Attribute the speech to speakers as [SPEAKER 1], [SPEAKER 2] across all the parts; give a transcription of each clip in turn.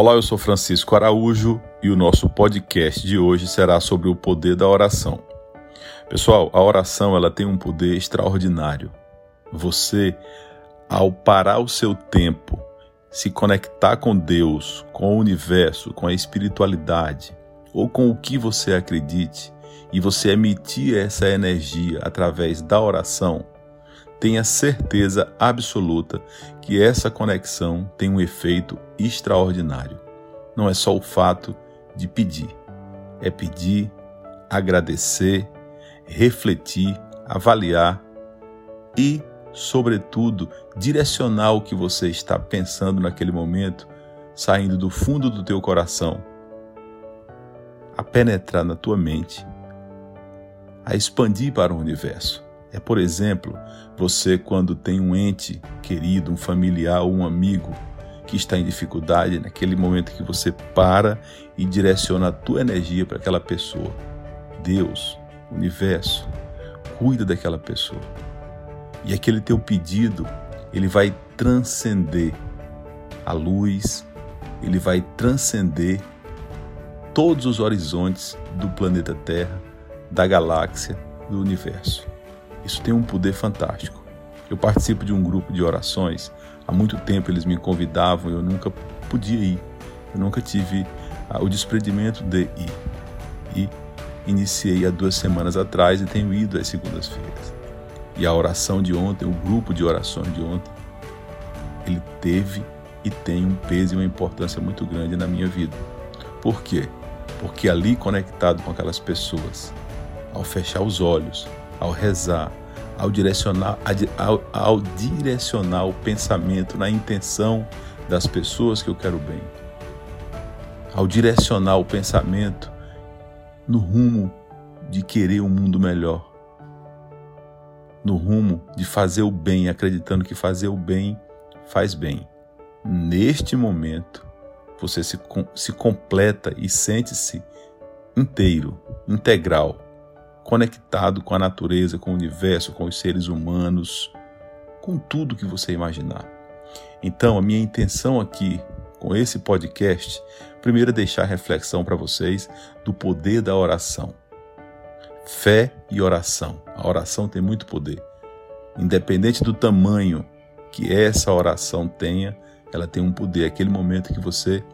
[SPEAKER 1] Olá, eu sou Francisco Araújo e o nosso podcast de hoje será sobre o poder da oração. Pessoal, a oração ela tem um poder extraordinário. Você, ao parar o seu tempo, se conectar com Deus, com o universo, com a espiritualidade ou com o que você acredite e você emitir essa energia através da oração, tenha certeza absoluta que essa conexão tem um efeito extraordinário. Não é só o fato de pedir, é pedir, agradecer, refletir, avaliar e, sobretudo, direcionar o que você está pensando naquele momento, saindo do fundo do teu coração, a penetrar na tua mente, a expandir para o universo. É, por exemplo, você quando tem um ente querido, um familiar ou um amigo que está em dificuldade, naquele momento que você para e direciona a tua energia para aquela pessoa. Deus, universo, cuida daquela pessoa. E aquele teu pedido, ele vai transcender a luz, ele vai transcender todos os horizontes do planeta Terra, da galáxia, do universo. Isso tem um poder fantástico. Eu participo de um grupo de orações. Há muito tempo eles me convidavam e eu nunca podia ir. Eu nunca tive ah, o desprendimento de ir. E iniciei há duas semanas atrás e tenho ido às segundas-feiras. E a oração de ontem, o grupo de orações de ontem, ele teve e tem um peso e uma importância muito grande na minha vida. Por quê? Porque ali conectado com aquelas pessoas, ao fechar os olhos, ao rezar, ao direcionar, ao, ao direcionar o pensamento na intenção das pessoas que eu quero bem, ao direcionar o pensamento no rumo de querer um mundo melhor, no rumo de fazer o bem, acreditando que fazer o bem faz bem. Neste momento, você se, se completa e sente-se inteiro, integral conectado com a natureza, com o universo, com os seres humanos, com tudo que você imaginar. Então, a minha intenção aqui com esse podcast, primeiro é deixar reflexão para vocês do poder da oração. Fé e oração. A oração tem muito poder. Independente do tamanho que essa oração tenha, ela tem um poder. Aquele momento que você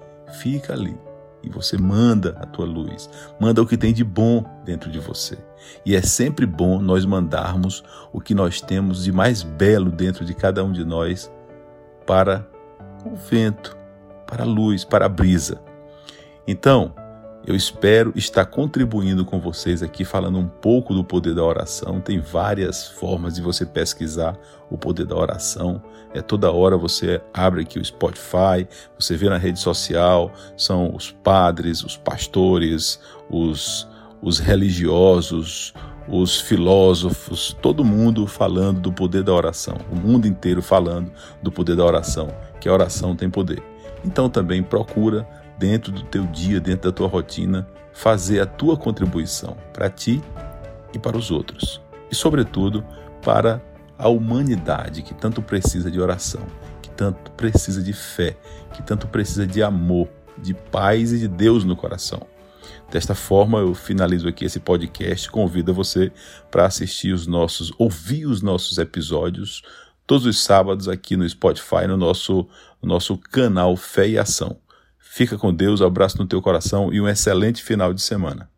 [SPEAKER 1] fica ali e você manda a tua luz, manda o que tem de bom dentro de você. E é sempre bom nós mandarmos o que nós temos de mais belo dentro de cada um de nós para o vento, para a luz, para a brisa. Então, eu espero estar contribuindo com vocês aqui, falando um pouco do poder da oração. Tem várias formas de você pesquisar o poder da oração. É toda hora você abre aqui o Spotify, você vê na rede social, são os padres, os pastores, os, os religiosos, os filósofos, todo mundo falando do poder da oração, o mundo inteiro falando do poder da oração, que a oração tem poder. Então também procura dentro do teu dia, dentro da tua rotina, fazer a tua contribuição para ti e para os outros. E, sobretudo, para a humanidade que tanto precisa de oração, que tanto precisa de fé, que tanto precisa de amor, de paz e de Deus no coração. Desta forma, eu finalizo aqui esse podcast. Convido você para assistir os nossos, ouvir os nossos episódios todos os sábados aqui no Spotify, no nosso, no nosso canal Fé e Ação. Fica com Deus, abraço no teu coração e um excelente final de semana.